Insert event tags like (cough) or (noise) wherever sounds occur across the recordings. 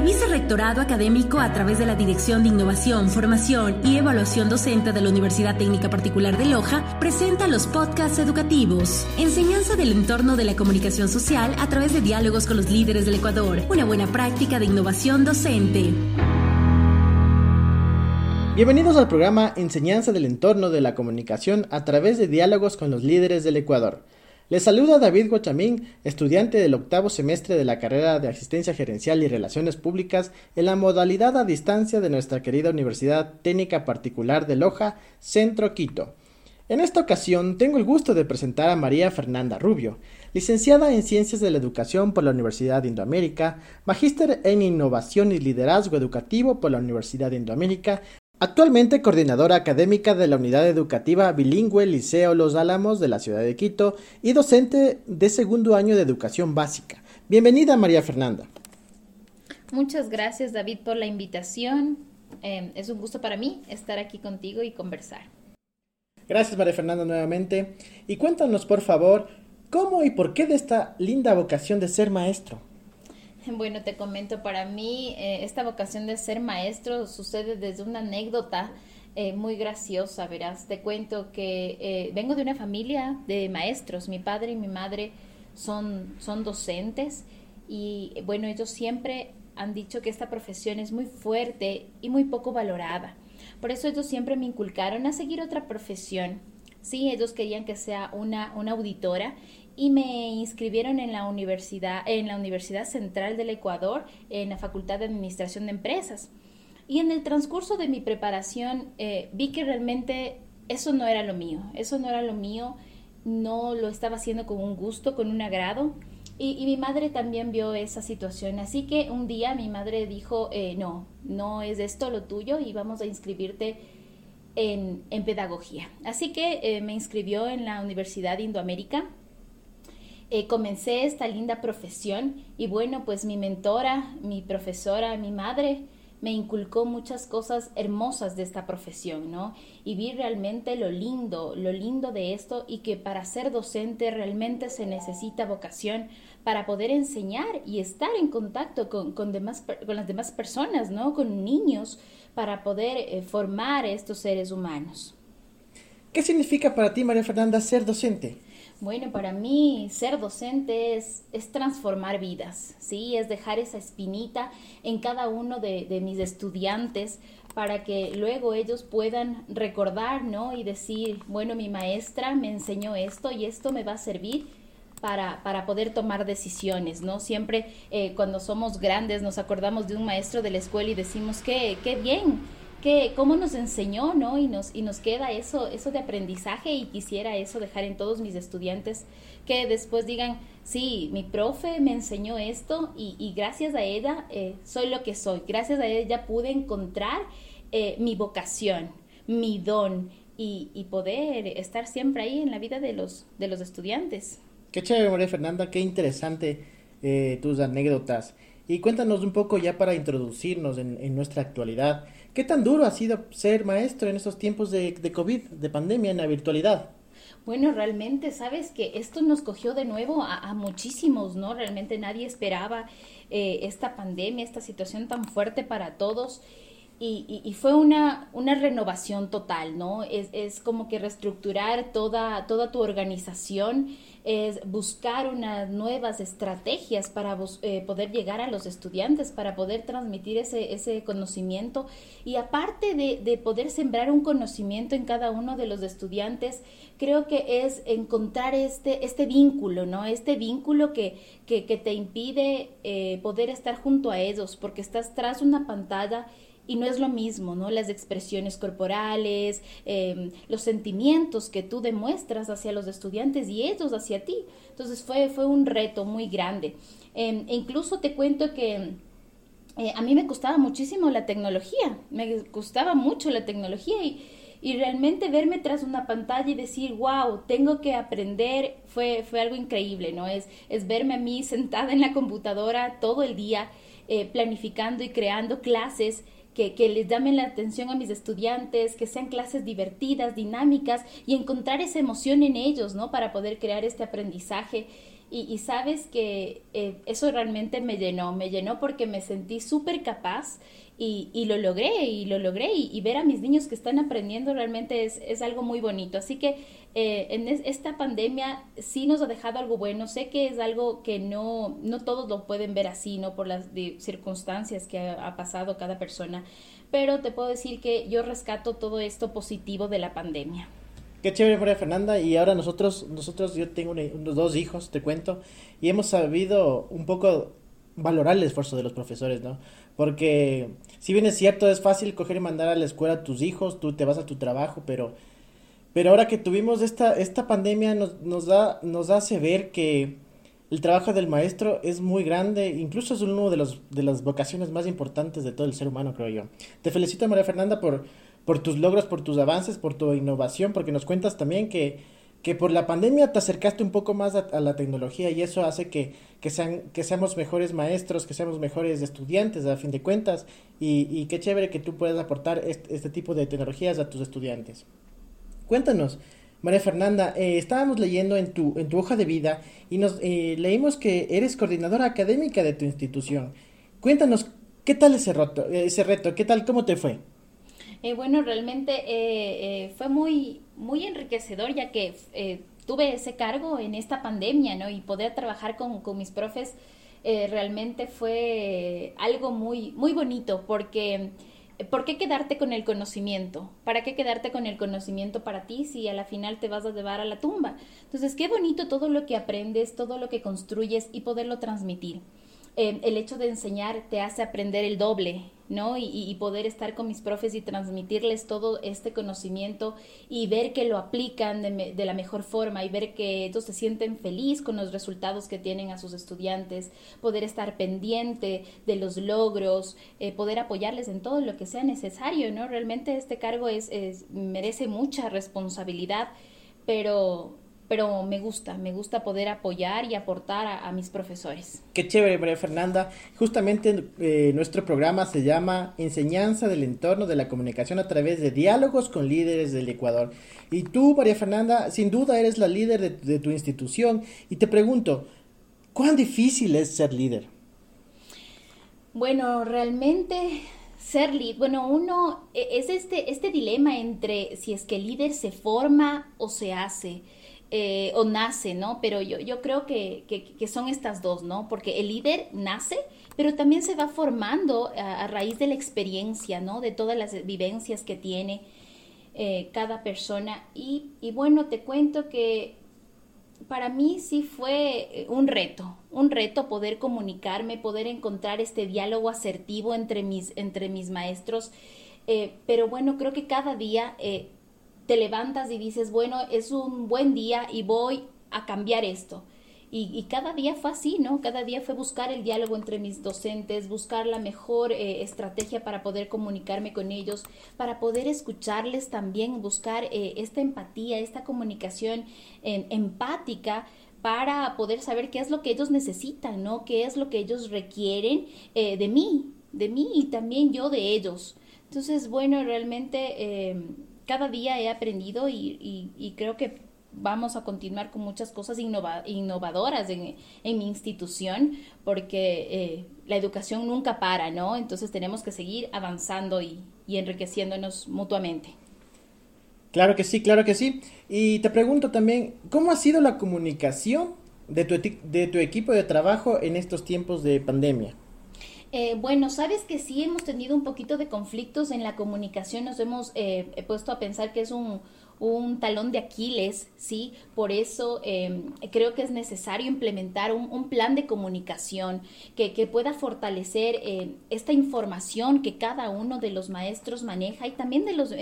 El Vicerrectorado Académico, a través de la Dirección de Innovación, Formación y Evaluación Docente de la Universidad Técnica Particular de Loja, presenta los podcasts educativos. Enseñanza del entorno de la comunicación social a través de diálogos con los líderes del Ecuador. Una buena práctica de innovación docente. Bienvenidos al programa Enseñanza del entorno de la comunicación a través de diálogos con los líderes del Ecuador. Les saluda David Guachamín, estudiante del octavo semestre de la carrera de Asistencia Gerencial y Relaciones Públicas en la modalidad a distancia de nuestra querida Universidad Técnica Particular de Loja, Centro Quito. En esta ocasión tengo el gusto de presentar a María Fernanda Rubio, licenciada en Ciencias de la Educación por la Universidad de Indoamérica, magíster en Innovación y Liderazgo Educativo por la Universidad de Indoamérica Actualmente coordinadora académica de la Unidad Educativa Bilingüe Liceo Los Álamos de la ciudad de Quito y docente de segundo año de Educación Básica. Bienvenida María Fernanda. Muchas gracias David por la invitación. Em, es un gusto para mí estar aquí contigo y conversar. Gracias María Fernanda nuevamente. Y cuéntanos por favor, ¿cómo y por qué de esta linda vocación de ser maestro? Bueno, te comento, para mí eh, esta vocación de ser maestro sucede desde una anécdota eh, muy graciosa, verás. Te cuento que eh, vengo de una familia de maestros. Mi padre y mi madre son, son docentes y bueno, ellos siempre han dicho que esta profesión es muy fuerte y muy poco valorada. Por eso ellos siempre me inculcaron a seguir otra profesión. Sí, ellos querían que sea una, una auditora y me inscribieron en la universidad, en la Universidad Central del Ecuador, en la Facultad de Administración de Empresas. Y en el transcurso de mi preparación eh, vi que realmente eso no era lo mío, eso no era lo mío, no lo estaba haciendo con un gusto, con un agrado. Y, mi madre también vio esa situación, así que un día mi madre dijo, eh, no, no es esto lo tuyo y vamos a inscribirte en, en pedagogía. Así que eh, me inscribió en la Universidad de Indoamérica eh, comencé esta linda profesión y bueno, pues mi mentora, mi profesora, mi madre me inculcó muchas cosas hermosas de esta profesión, ¿no? Y vi realmente lo lindo, lo lindo de esto y que para ser docente realmente se necesita vocación para poder enseñar y estar en contacto con, con, las demás personas, ¿no? Con niños, para poder eh, formar estos seres humanos. ¿Qué significa para ti, María Fernanda, ser docente? Bueno, para mí ser docente es, es, transformar vidas, ¿sí? Es dejar esa espinita en cada uno de, de, mis estudiantes para que luego ellos puedan recordar, ¿no? Y decir, bueno, mi maestra me enseñó esto y esto me va a servir para, para poder tomar decisiones, ¿no? Siempre eh, cuando somos grandes nos acordamos de un maestro de la escuela y decimos, qué, qué bien que cómo nos enseñó, ¿no? Y nos, y nos queda eso, eso de aprendizaje y quisiera eso dejar en todos mis estudiantes que después digan, sí, mi profe me enseñó esto y, gracias a ella eh, soy lo que soy, gracias a ella pude encontrar eh, mi vocación, mi don y, y, poder estar siempre ahí en la vida de los, de los estudiantes. Qué chévere, María Fernanda, qué interesante eh, tus anécdotas. Y cuéntanos un poco ya para introducirnos en, en nuestra actualidad. ¿Qué tan duro ha sido ser maestro en estos tiempos de, de COVID, de pandemia, en la virtualidad? Bueno, realmente, sabes que esto nos cogió de nuevo a, muchísimos, ¿no? Realmente nadie esperaba eh, esta pandemia, esta situación tan fuerte para todos. Y, y, fue una, una renovación total, ¿no? Es, es como que reestructurar toda, toda tu organización es buscar unas nuevas estrategias para eh, poder llegar a los estudiantes, para poder transmitir ese, ese conocimiento y aparte de, de, poder sembrar un conocimiento en cada uno de los estudiantes, creo que es encontrar este, este vínculo, ¿no? Este vínculo que, que, que te impide eh, poder estar junto a ellos porque estás tras una pantalla y no es lo mismo, ¿no? Las expresiones corporales, em, los sentimientos que tú demuestras hacia los estudiantes y ellos hacia ti. Entonces fue, fue un reto muy grande. Em, e incluso te cuento que eh, a mí me gustaba muchísimo la tecnología, me gustaba mucho la tecnología y, y realmente verme tras una pantalla y decir, wow, tengo que aprender, fue, fue algo increíble, ¿no? Es, es verme a mí (laughs) sentada en la computadora todo el día, eh, planificando y creando clases que, les llamen la atención a mis estudiantes, que sean clases divertidas, dinámicas y encontrar esa emoción en ellos, ¿no? Para poder crear este aprendizaje. Y, sabes que eh, eso realmente me llenó, me llenó porque me sentí súper capaz y, y, lo logré, y lo logré, y, ver a mis niños que están aprendiendo realmente es, es algo muy bonito. Así que eh, en esta pandemia sí nos ha dejado algo bueno. Sé que es algo que no, no todos lo pueden ver así, ¿no? Por las circunstancias que ha, pasado cada persona. Pero te puedo decir que yo rescato todo esto positivo de la pandemia. Qué chévere, María Fernanda. Y ahora nosotros, nosotros yo tengo unos dos hijos, te cuento, y hemos sabido un poco valorar el esfuerzo de los profesores, ¿no? Porque si bien es cierto, es fácil coger y mandar a la escuela a tus hijos, tú te vas a tu trabajo, pero pero ahora que tuvimos esta, esta pandemia nos, da, nos hace ver que el trabajo del maestro es muy grande, incluso es uno de, los, de las vocaciones más importantes de todo el ser humano, creo yo. Te felicito, María Fernanda, por, por tus logros, por tus avances, por tu innovación, porque nos cuentas también que, que por la pandemia te acercaste un poco más a, la tecnología y eso hace que, que, sean, que seamos mejores maestros, que seamos mejores estudiantes, a fin de cuentas, y, y qué chévere que tú puedas aportar este, tipo de tecnologías a tus estudiantes. Cuéntanos, María Fernanda, eh, estábamos leyendo en tu, en tu hoja de vida y nos eh, leímos que eres coordinadora académica de tu institución. Cuéntanos, ¿qué tal ese reto? Ese reto? ¿Qué tal? ¿Cómo te fue? Eh, bueno, realmente fue muy, muy enriquecedor ya que tuve ese cargo en esta pandemia, ¿no? Y poder trabajar con, con mis profes realmente fue algo muy, muy bonito porque ¿por qué quedarte con el conocimiento? ¿Para qué quedarte con el conocimiento para ti si a la final te vas a llevar a la tumba? Entonces, qué bonito todo lo que aprendes, todo lo que construyes y poderlo transmitir. Eh, el hecho de enseñar te hace aprender el doble, ¿no? Y, poder estar con mis profes y transmitirles todo este conocimiento y ver que lo aplican de, la mejor forma y ver que ellos se sienten feliz con los resultados que tienen a sus estudiantes, poder estar pendiente de los logros, eh, poder apoyarles en todo lo que sea necesario, ¿no? Realmente este cargo es merece mucha responsabilidad, pero pero me gusta, me gusta poder apoyar y aportar a, mis profesores. Qué chévere, María Fernanda. Justamente eh, nuestro programa se llama Enseñanza del entorno de la comunicación a través de diálogos con líderes del Ecuador. Y tú, María Fernanda, sin duda eres la líder de, de tu institución. Y te pregunto, ¿cuán difícil es ser líder? Bueno, realmente ser líder, bueno, uno e, es este, este dilema entre si es que el líder se forma o se hace. Eh, o nace, ¿no? Pero yo, yo creo que, que, son estas dos, ¿no? Porque el líder nace, pero también se va formando a, raíz de la experiencia, ¿no? De todas las vivencias que tiene eh, cada persona. Y, bueno, te cuento que para mí sí fue eh, un reto, un reto poder comunicarme, poder encontrar este diálogo asertivo entre mis, entre mis maestros. pero bueno, creo que cada día te levantas y dices, bueno, es un buen día y voy a cambiar esto. Y, cada día fue así, ¿no? Cada día fue buscar el diálogo entre mis docentes, buscar la mejor eh, estrategia para poder comunicarme con ellos, para poder escucharles también, buscar eh, esta empatía, esta comunicación empática para poder saber qué es lo que ellos necesitan, ¿no? Qué es lo que ellos requieren eh, de mí, de mí y también yo de ellos. Entonces, bueno, realmente cada día he aprendido y, creo que vamos a continuar con muchas cosas innovadoras en, mi institución porque eh, la educación nunca para, ¿no? Entonces tenemos que seguir avanzando y, enriqueciéndonos mutuamente. Claro que sí, claro que sí. Y te pregunto también, ¿cómo ha sido la comunicación de tu, de tu equipo de trabajo en estos tiempos de pandemia? Eh, bueno, sabes que sí hemos tenido un poquito de conflictos en la comunicación, nos hemos eh, puesto a pensar que es un, un talón de Aquiles, ¿sí? Por eso em, creo que es necesario implementar un, plan de comunicación que, pueda fortalecer eh, esta información que cada uno de los maestros maneja y también de los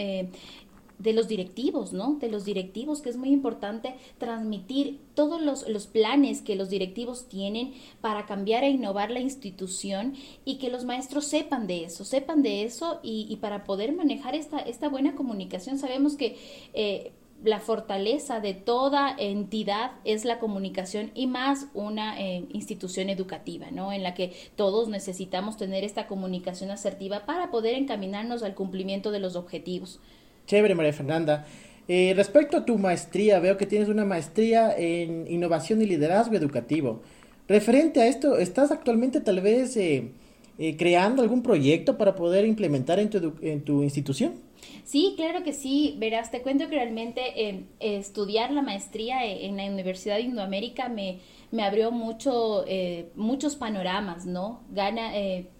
de los directivos, ¿no? De los directivos, que es muy importante transmitir todos los, los, planes que los directivos tienen para cambiar e innovar la institución y que los maestros sepan de eso, sepan de eso y, y para poder manejar esta, esta buena comunicación sabemos que... Eh, la fortaleza de toda entidad es la comunicación y más una eh, institución educativa, ¿no? En la que todos necesitamos tener esta comunicación asertiva para poder encaminarnos al cumplimiento de los objetivos. Chévere, María Fernanda. Eh, respecto a tu maestría, veo que tienes una maestría en innovación y liderazgo educativo. Referente a esto, ¿estás actualmente tal vez eh, eh, creando algún proyecto para poder implementar en tu, en tu institución? Sí, claro que sí. Verás, te cuento que realmente estudiar la maestría en la Universidad de Indoamérica me, abrió mucho, muchos panoramas, ¿no? Gana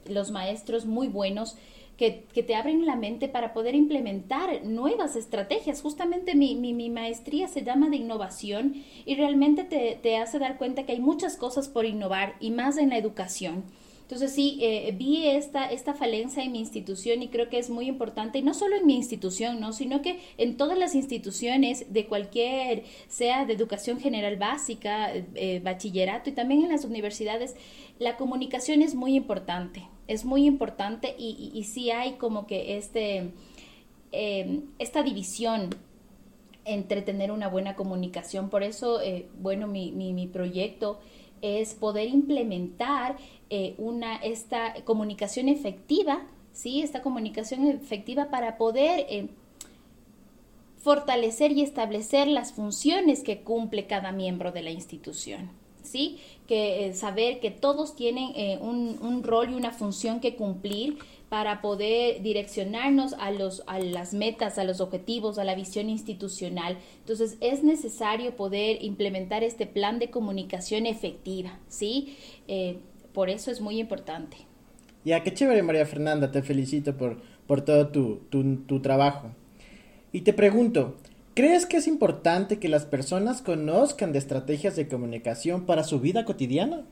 los maestros muy buenos que, te abren la mente para poder implementar nuevas estrategias. Justamente mi, mi, maestría se llama de innovación y realmente te, te, hace dar cuenta que hay muchas cosas por innovar y más en la educación. Entonces sí, eh, vi esta, esta falencia en mi institución y creo que es muy importante, y no solo en mi institución, ¿no? sino que en todas las instituciones de cualquier, sea de educación general básica, eh, bachillerato y también en las universidades, la comunicación es muy importante es muy importante y, y, sí hay como que este, em, esta división entre tener una buena comunicación. Por eso, eh, bueno, mi, mi, proyecto es poder implementar eh, una, esta comunicación efectiva, ¿sí? Esta comunicación efectiva para poder eh, fortalecer y establecer las funciones que cumple cada miembro de la institución. ¿sí? Que eh, saber que todos tienen un, un, rol y una función que cumplir para poder direccionarnos a, los, a las metas, a los objetivos, a la visión institucional. Entonces es necesario poder implementar este plan de comunicación efectiva, ¿sí? Por eso es muy importante. Ya, qué chévere María Fernanda, te felicito por, por todo tu, tu, trabajo. Y te pregunto, ¿Crees que es importante que las personas conozcan de estrategias de comunicación para su vida cotidiana?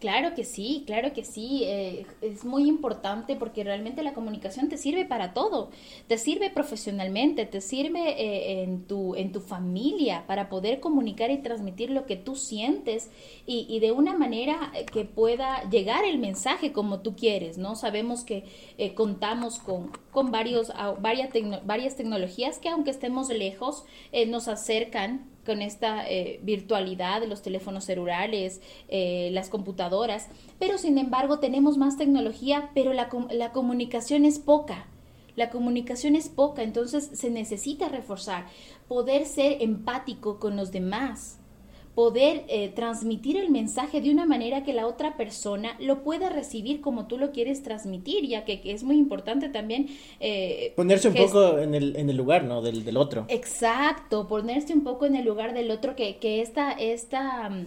Claro que sí, claro que sí. Eh, es muy importante porque realmente la comunicación te sirve para todo. Te sirve profesionalmente, te sirve eh, en, tu, en tu familia para poder comunicar y transmitir lo que tú sientes y, y, de una manera que pueda llegar el mensaje como tú quieres, ¿no? Sabemos que eh, contamos con, con varios, varias, varias tecnologías que aunque estemos lejos, nos acercan con esta eh, virtualidad los teléfonos celulares, eh, las computadoras, pero sin embargo tenemos más tecnología, pero la, la comunicación es poca. La comunicación es poca, entonces se necesita reforzar, poder ser empático con los demás, poder eh, transmitir el mensaje de una manera que la otra persona lo pueda recibir como tú lo quieres transmitir, ya que, es muy importante también... Eh, ponerse un poco en el, en el lugar, ¿no? Del, del, otro. Exacto, ponerse un poco en el lugar del otro, que, que esta, esta mm,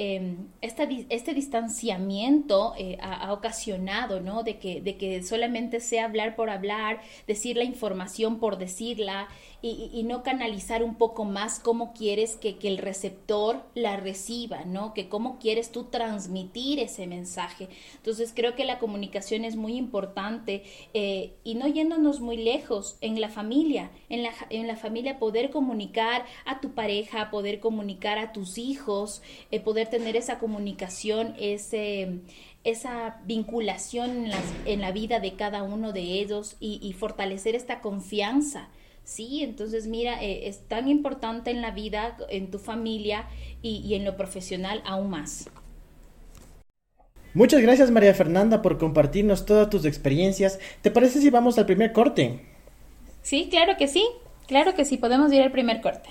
Em, este distanciamiento eh, ha, ocasionado, ¿no? De que, de que solamente sea hablar por hablar, decir la información por decirla y, no canalizar un poco más cómo quieres que, el receptor la reciba, ¿no? Que cómo quieres tú transmitir ese mensaje. Entonces creo que la comunicación es muy importante eh, y no yéndonos muy lejos en la familia, en la, en la familia poder comunicar a tu pareja, poder comunicar a tus hijos, eh, poder tener esa comunicación, ese, esa vinculación en, la vida de cada uno de ellos y, fortalecer esta confianza. Sí, entonces mira, eh, es tan importante en la vida, en tu familia y, en lo profesional aún más. Muchas gracias María Fernanda por compartirnos todas tus experiencias. ¿Te parece si vamos al primer corte? Sí, claro que sí. Claro que sí, podemos ir al primer corte.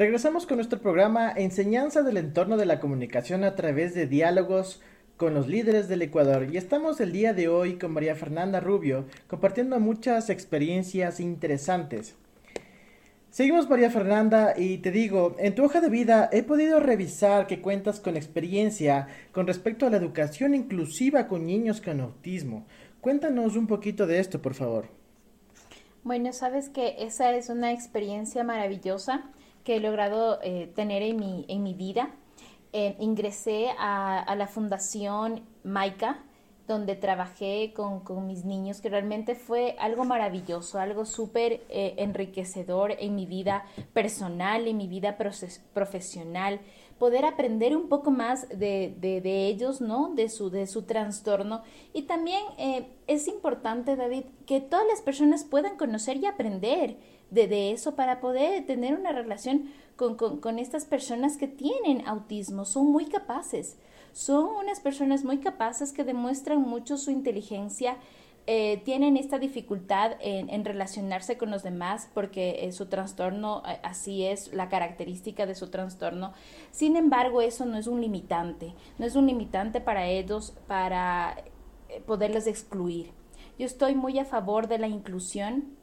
Regresamos con nuestro programa Enseñanza del entorno de la comunicación a través de diálogos con los líderes del Ecuador y estamos el día de hoy con María Fernanda Rubio compartiendo muchas experiencias interesantes. Seguimos María Fernanda y te digo, en tu hoja de vida he podido revisar que cuentas con experiencia con respecto a la educación inclusiva con niños con autismo. Cuéntanos un poquito de esto, por favor. Bueno, sabes que esa es una experiencia maravillosa que he logrado eh, tener en mi, en mi vida. Eh, ingresé a, la Fundación Maica, donde trabajé con, mis niños, que realmente fue algo maravilloso, algo súper eh, enriquecedor en mi vida personal, en mi vida profesional, poder aprender un poco más de, de, ellos, ¿no? De su, de su trastorno. Y también es importante, David, que todas las personas puedan conocer y aprender de, de eso para poder tener una relación con, con, estas personas que tienen autismo. Son muy capaces son unas personas muy capaces que demuestran mucho su inteligencia, eh, tienen esta dificultad en, relacionarse con los demás porque eh, su trastorno, eh, así es la característica de su trastorno. Sin embargo, eso no es un limitante, no es un limitante para ellos para poderles excluir. Yo estoy muy a favor de la inclusión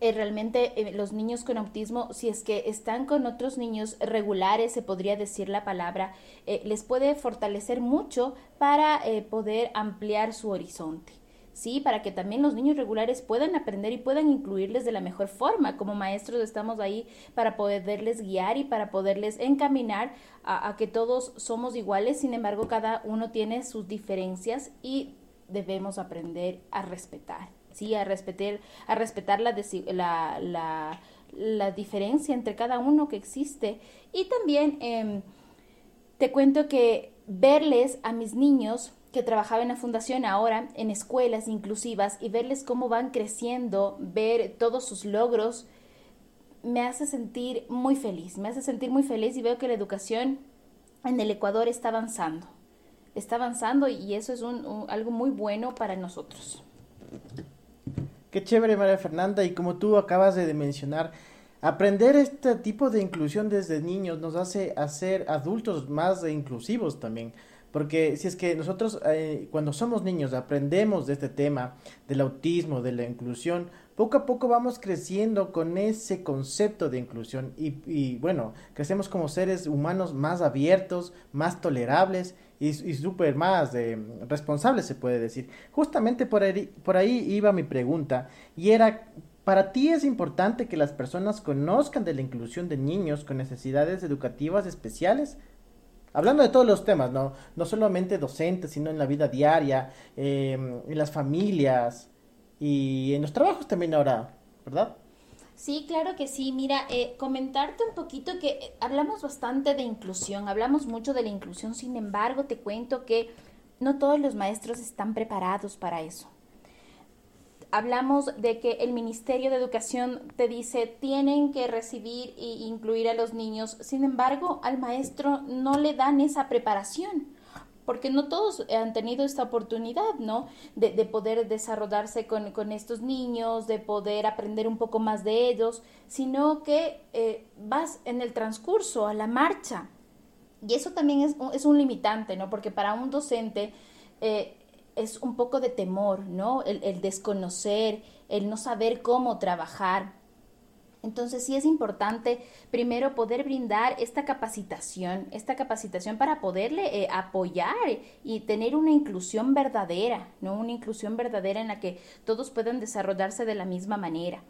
eh, realmente eh, los niños con autismo, si es que están con otros niños regulares, se podría decir la palabra, eh, les puede fortalecer mucho para poder ampliar su horizonte. Sí, para que también los niños regulares puedan aprender y puedan incluirles de la mejor forma. Como maestros estamos ahí para poderles guiar y para poderles encaminar a que todos somos iguales, sin embargo cada uno tiene sus diferencias y debemos aprender a respetar a respetar, a respetar la, la, la, diferencia entre cada uno que existe. Y también em, te cuento que verles a mis niños que trabajaba en la fundación ahora en escuelas inclusivas y verles cómo van creciendo, ver todos sus logros, me hace sentir muy feliz, me hace sentir muy feliz y veo que la educación en el Ecuador está avanzando, está avanzando y eso es un, algo muy bueno para nosotros. Qué chévere, María Fernanda, y como tú acabas de mencionar, aprender este tipo de inclusión desde niños nos hace hacer adultos más inclusivos también. Porque si es que nosotros eh, cuando somos niños aprendemos de este tema, del autismo, de la inclusión, poco a poco vamos creciendo con ese concepto de inclusión y, y bueno, crecemos como seres humanos más abiertos, más tolerables y, y súper más eh, responsable se puede decir. Justamente por ahí, por ahí iba mi pregunta y era, ¿para ti es importante que las personas conozcan de la inclusión de niños con necesidades educativas especiales? Hablando de todos los temas, no, no solamente docentes, sino en la vida diaria, em, en las familias y en los trabajos también ahora, ¿verdad? Sí, claro que sí. Mira, eh, comentarte un poquito que eh, hablamos bastante de inclusión, hablamos mucho de la inclusión, sin embargo, te cuento que no todos los maestros están preparados para eso. Hablamos de que el Ministerio de Educación te dice tienen que recibir e incluir a los niños, sin embargo, al maestro no le dan esa preparación porque no todos han tenido esta oportunidad, ¿no? De, poder desarrollarse con, estos niños, de poder aprender un poco más de ellos, sino que eh, vas en el transcurso, a la marcha. Y eso también es, un limitante, ¿no? Porque para un docente eh, es un poco de temor, ¿no? el desconocer, el no saber cómo trabajar. Entonces sí es importante primero poder brindar esta capacitación, esta capacitación para poderle eh, apoyar y tener una inclusión verdadera, ¿no? Una inclusión verdadera en la que todos puedan desarrollarse de la misma manera.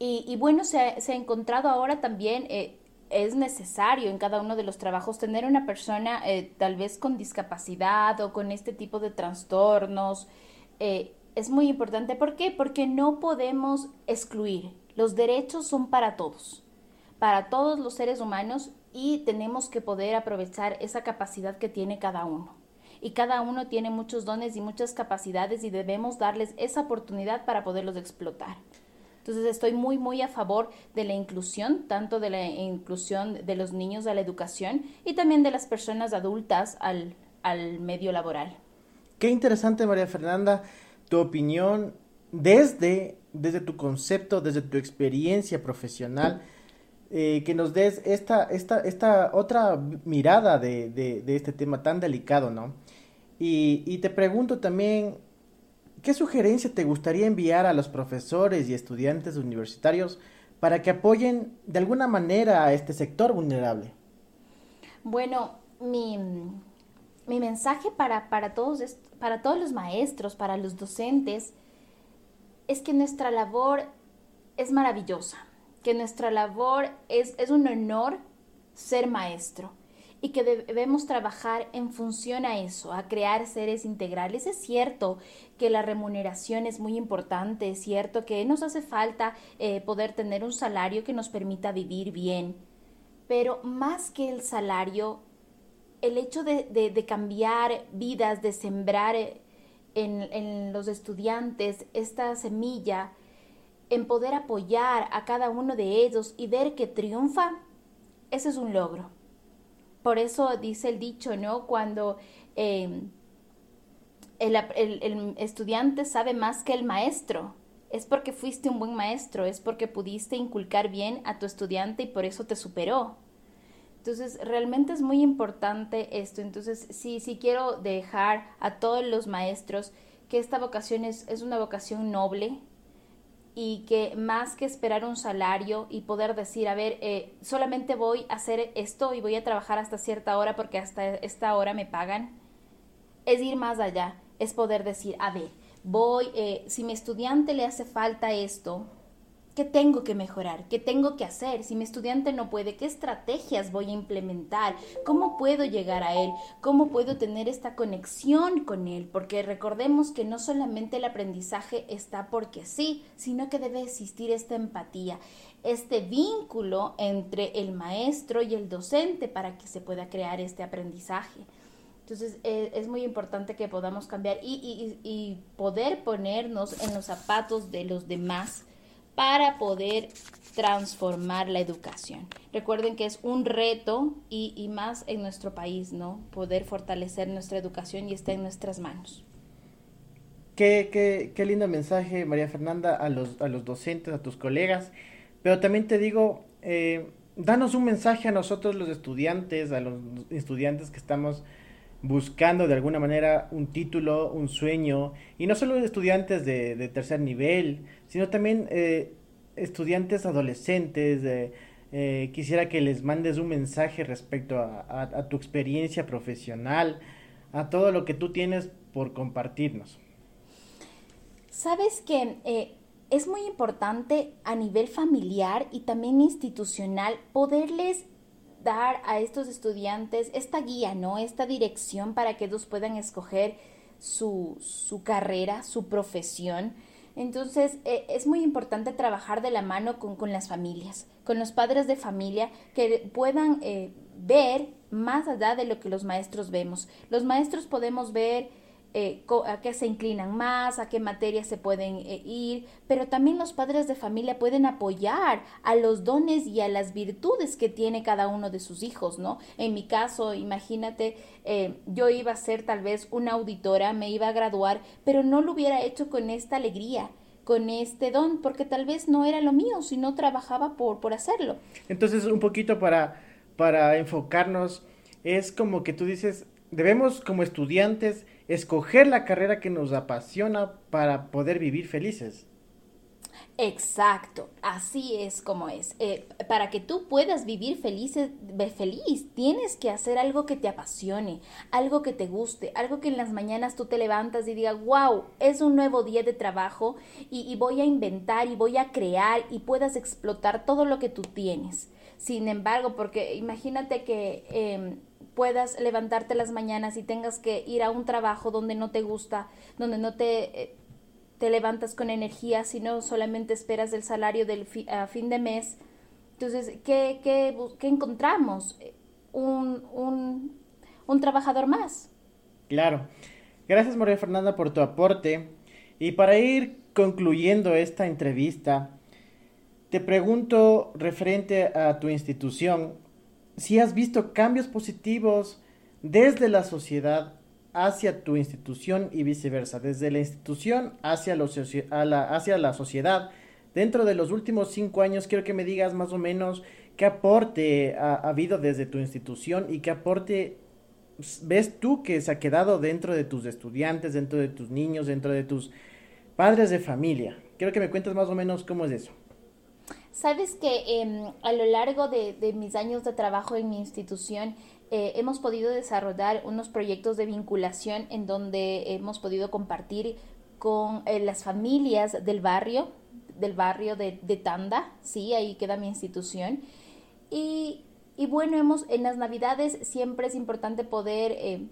Y, bueno, se ha, encontrado ahora también, eh, es necesario en cada uno de los trabajos tener una persona eh, tal vez con discapacidad o con este tipo de trastornos. es muy importante. ¿Por qué? Porque no podemos excluir los derechos son para todos, para todos los seres humanos y tenemos que poder aprovechar esa capacidad que tiene cada uno. Y cada uno tiene muchos dones y muchas capacidades y debemos darles esa oportunidad para poderlos explotar. Entonces estoy muy, muy a favor de la inclusión, tanto de la inclusión de los niños a la educación y también de las personas adultas al, al medio laboral. Qué interesante, María Fernanda, tu opinión desde desde tu concepto, desde tu experiencia profesional, eh, que nos des esta, esta, esta otra mirada de, de, este tema tan delicado, ¿no? Y, y, te pregunto también, ¿qué sugerencia te gustaría enviar a los profesores y estudiantes universitarios para que apoyen de alguna manera a este sector vulnerable? Bueno, mi, mi mensaje para, para, todos, para todos los maestros, para los docentes, es que nuestra labor es maravillosa, que nuestra labor es, es un honor ser maestro y que debemos trabajar en función a eso, a crear seres integrales. Es cierto que la remuneración es muy importante, es cierto que nos hace falta eh, poder tener un salario que nos permita vivir bien, pero más que el salario, el hecho de, cambiar vidas, de sembrar en, los estudiantes esta semilla, en poder apoyar a cada uno de ellos y ver que triunfa, ese es un logro. Por eso dice el dicho, ¿no? Cuando em, el, el, estudiante sabe más que el maestro, es porque fuiste un buen maestro, es porque pudiste inculcar bien a tu estudiante y por eso te superó. Entonces, realmente es muy importante esto. Entonces, sí, sí quiero dejar a todos los maestros que esta vocación es, es una vocación noble, y que más que esperar un salario y poder decir, a ver, eh, solamente voy a hacer esto y voy a trabajar hasta cierta hora porque hasta esta hora me pagan, es ir más allá, es poder decir, a ver, voy, eh, si mi estudiante le hace falta esto, ¿Qué tengo que mejorar? ¿Qué tengo que hacer? Si mi estudiante no puede, ¿qué estrategias voy a implementar? ¿Cómo puedo llegar a él? ¿Cómo puedo tener esta conexión con él? Porque recordemos que no solamente el aprendizaje está porque sí, sino que debe existir esta empatía, este vínculo entre el maestro y el docente para que se pueda crear este aprendizaje. Entonces eh, es muy importante que podamos cambiar y poder ponernos en los zapatos de los demás para poder transformar la educación. Recuerden que es un reto y, más en nuestro país, ¿no? Poder fortalecer nuestra educación y está en nuestras manos. Qué, qué, qué lindo mensaje, María Fernanda, a los, a los docentes, a tus colegas. Pero también te digo, eh, danos un mensaje a nosotros los estudiantes, a los estudiantes que estamos buscando de alguna manera un título, un sueño, y no solo estudiantes de, tercer nivel, sino también eh, estudiantes adolescentes. Eh, quisiera que les mandes un mensaje respecto a, tu experiencia profesional, a todo lo que tú tienes por compartirnos. Sabes que eh, es muy importante a nivel familiar y también institucional poderles dar a estos estudiantes esta guía, ¿no? Esta dirección para que ellos puedan escoger su, su carrera, su profesión. Entonces, eh, es muy importante trabajar de la mano con, con, las familias, con los padres de familia, que puedan eh, ver más allá de lo que los maestros vemos. Los maestros podemos ver eh, a qué se inclinan más, a qué materias se pueden eh, ir, pero también los padres de familia pueden apoyar a los dones y a las virtudes que tiene cada uno de sus hijos, ¿no? En mi caso, imagínate, eh, yo iba a ser tal vez una auditora, me iba a graduar, pero no lo hubiera hecho con esta alegría con este don, porque tal vez no era lo mío, si no trabajaba por, por hacerlo. Entonces, un poquito para, para enfocarnos, es como que tú dices, debemos como estudiantes escoger la carrera que nos apasiona para poder vivir felices. Exacto, así es como es. Eh, para que tú puedas vivir feliz, feliz, tienes que hacer algo que te apasione, algo que te guste, algo que en las mañanas tú te levantas y digas, wow, es un nuevo día de trabajo y, voy a inventar y voy a crear y puedas explotar todo lo que tú tienes. Sin embargo, porque imagínate que em, puedas levantarte las mañanas y tengas que ir a un trabajo donde no te gusta, donde no te, eh, te levantas con energía, sino solamente esperas el salario del a fin de mes. Entonces, ¿qué, qué, qué encontramos? Un, un, un trabajador más. Claro. Gracias María Fernanda por tu aporte. Y para ir concluyendo esta entrevista, te pregunto referente a tu institución, si has visto cambios positivos desde la sociedad hacia tu institución y viceversa, desde la institución hacia, la, hacia la sociedad. Dentro de los últimos cinco años, quiero que me digas más o menos qué aporte ha, habido desde tu institución y qué aporte ves tú que se ha quedado dentro de tus estudiantes, dentro de tus niños, dentro de tus padres de familia. Quiero que me cuentes más o menos cómo es eso. Sabes que em, a lo largo de, mis años de trabajo en mi institución eh, hemos podido desarrollar unos proyectos de vinculación en donde hemos podido compartir con eh, las familias del barrio, del barrio de, Tanda, sí, ahí queda mi institución. Y Y bueno, hemos, en las navidades siempre es importante poder eh,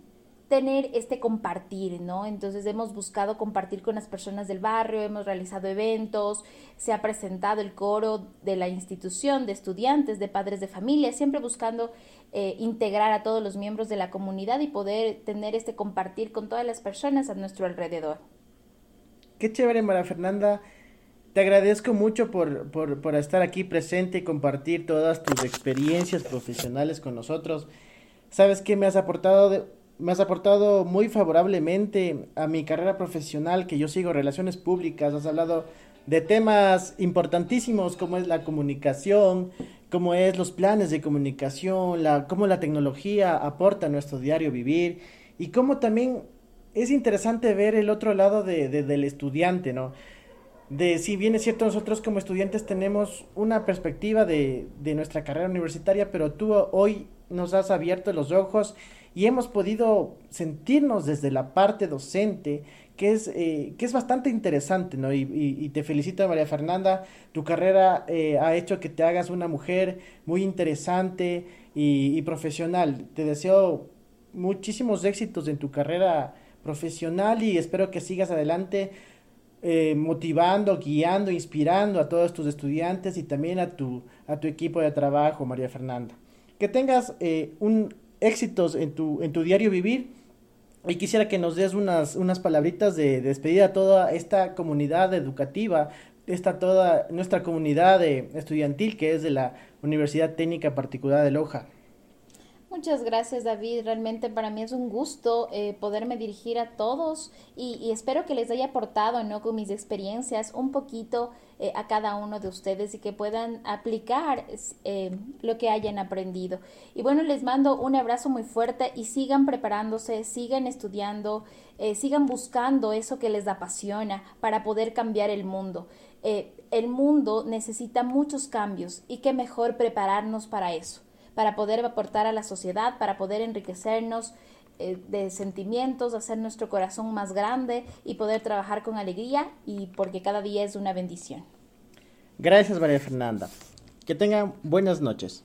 tener este compartir, ¿no? Entonces hemos buscado compartir con las personas del barrio, hemos realizado eventos, se ha presentado el coro de la institución, de estudiantes, de padres de familia, siempre buscando eh, integrar a todos los miembros de la comunidad y poder tener este compartir con todas las personas a nuestro alrededor. Qué chévere, María Fernanda. Te agradezco mucho por, por, por estar aquí presente y compartir todas tus experiencias profesionales con nosotros. Sabes que me has aportado me has aportado muy favorablemente a mi carrera profesional, que yo sigo relaciones públicas, has hablado de temas importantísimos como es la comunicación, como es los planes de comunicación, la, cómo la tecnología aporta a nuestro diario vivir y cómo también es interesante ver el otro lado de, del estudiante, ¿no? De si bien es cierto, nosotros como estudiantes tenemos una perspectiva de, de nuestra carrera universitaria, pero tú hoy nos has abierto los ojos y hemos podido sentirnos desde la parte docente, que es, eh, que es bastante interesante, ¿no? Y, te felicito, María Fernanda, tu carrera eh, ha hecho que te hagas una mujer muy interesante y, profesional. Te deseo muchísimos éxitos en tu carrera profesional y espero que sigas adelante. Eh, motivando, guiando, inspirando a todos tus estudiantes y también a tu, a tu equipo de trabajo, María Fernanda. Que tengas un éxitos en tu, en tu diario vivir. Y quisiera que nos des unas, unas palabritas de, despedida a toda esta comunidad educativa, esta toda nuestra comunidad estudiantil que es de la Universidad Técnica Particular de Loja. Muchas gracias David, realmente para mí es un gusto eh, poderme dirigir a todos y, espero que les haya aportado ¿no? con mis experiencias un poquito eh, a cada uno de ustedes y que puedan aplicar eh, lo que hayan aprendido. Y bueno, les mando un abrazo muy fuerte y sigan preparándose, sigan estudiando, sigan buscando eso que les apasiona para poder cambiar el mundo. el mundo necesita muchos cambios y qué mejor prepararnos para eso para poder aportar a la sociedad, para poder enriquecernos eh, de sentimientos, hacer nuestro corazón más grande y poder trabajar con alegría y porque cada día es una bendición. Gracias María Fernanda. Que tengan buenas noches.